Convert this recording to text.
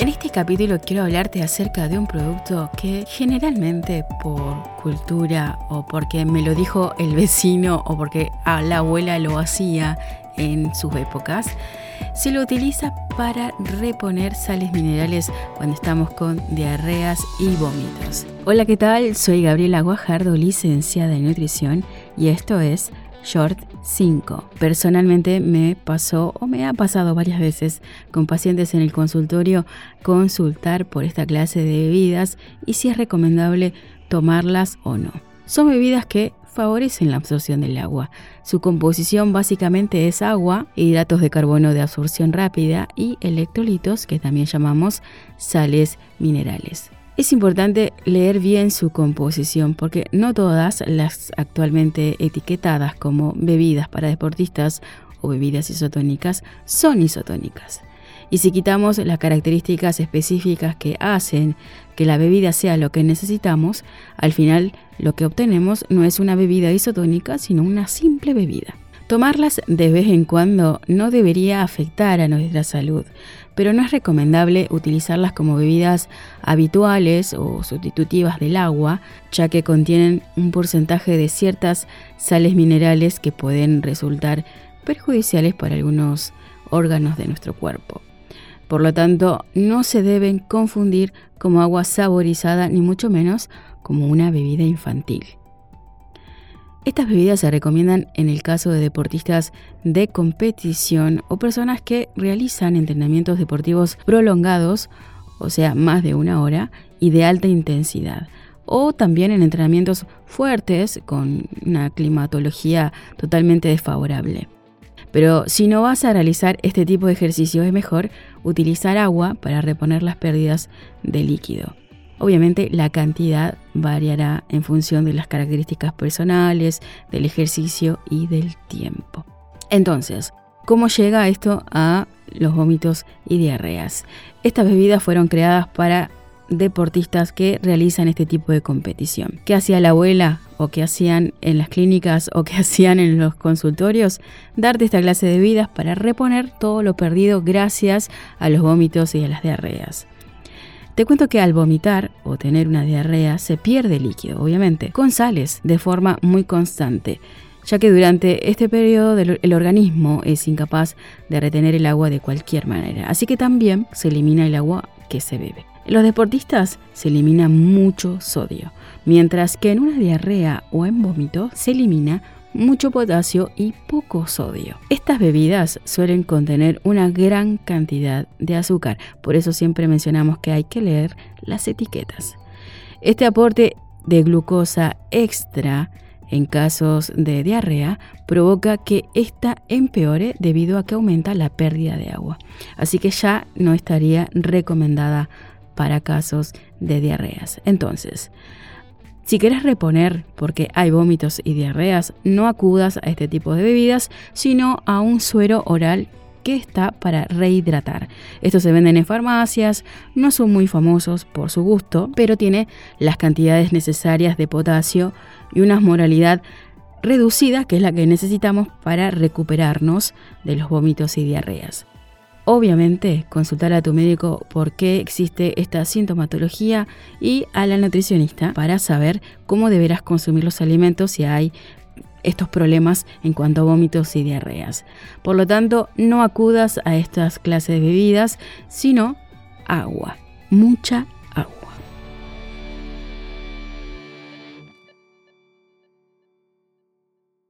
En este capítulo quiero hablarte acerca de un producto que generalmente por cultura o porque me lo dijo el vecino o porque la abuela lo hacía en sus épocas, se lo utiliza para reponer sales minerales cuando estamos con diarreas y vómitos. Hola, ¿qué tal? Soy Gabriela Guajardo, licenciada en nutrición y esto es Short 5. Personalmente me pasó o me ha pasado varias veces con pacientes en el consultorio consultar por esta clase de bebidas y si es recomendable tomarlas o no. Son bebidas que favorecen la absorción del agua. Su composición básicamente es agua, hidratos de carbono de absorción rápida y electrolitos que también llamamos sales minerales. Es importante leer bien su composición porque no todas las actualmente etiquetadas como bebidas para deportistas o bebidas isotónicas son isotónicas. Y si quitamos las características específicas que hacen que la bebida sea lo que necesitamos, al final lo que obtenemos no es una bebida isotónica, sino una simple bebida. Tomarlas de vez en cuando no debería afectar a nuestra salud, pero no es recomendable utilizarlas como bebidas habituales o sustitutivas del agua, ya que contienen un porcentaje de ciertas sales minerales que pueden resultar perjudiciales para algunos órganos de nuestro cuerpo. Por lo tanto, no se deben confundir como agua saborizada ni mucho menos como una bebida infantil. Estas bebidas se recomiendan en el caso de deportistas de competición o personas que realizan entrenamientos deportivos prolongados, o sea, más de una hora, y de alta intensidad, o también en entrenamientos fuertes con una climatología totalmente desfavorable. Pero si no vas a realizar este tipo de ejercicio es mejor utilizar agua para reponer las pérdidas de líquido. Obviamente la cantidad variará en función de las características personales, del ejercicio y del tiempo. Entonces, ¿cómo llega esto a los vómitos y diarreas? Estas bebidas fueron creadas para deportistas que realizan este tipo de competición. ¿Qué hacía la abuela o qué hacían en las clínicas o qué hacían en los consultorios? Darte esta clase de bebidas para reponer todo lo perdido gracias a los vómitos y a las diarreas. Te cuento que al vomitar o tener una diarrea se pierde líquido, obviamente, con sales de forma muy constante, ya que durante este periodo el organismo es incapaz de retener el agua de cualquier manera, así que también se elimina el agua que se bebe. En los deportistas se elimina mucho sodio, mientras que en una diarrea o en vómito se elimina mucho potasio y poco sodio. Estas bebidas suelen contener una gran cantidad de azúcar, por eso siempre mencionamos que hay que leer las etiquetas. Este aporte de glucosa extra en casos de diarrea provoca que ésta empeore debido a que aumenta la pérdida de agua. Así que ya no estaría recomendada para casos de diarreas. Entonces, si quieres reponer porque hay vómitos y diarreas, no acudas a este tipo de bebidas, sino a un suero oral que está para rehidratar. Estos se venden en farmacias, no son muy famosos por su gusto, pero tiene las cantidades necesarias de potasio y una moralidad reducida que es la que necesitamos para recuperarnos de los vómitos y diarreas. Obviamente, consultar a tu médico por qué existe esta sintomatología y a la nutricionista para saber cómo deberás consumir los alimentos si hay estos problemas en cuanto a vómitos y diarreas. Por lo tanto, no acudas a estas clases de bebidas, sino agua, mucha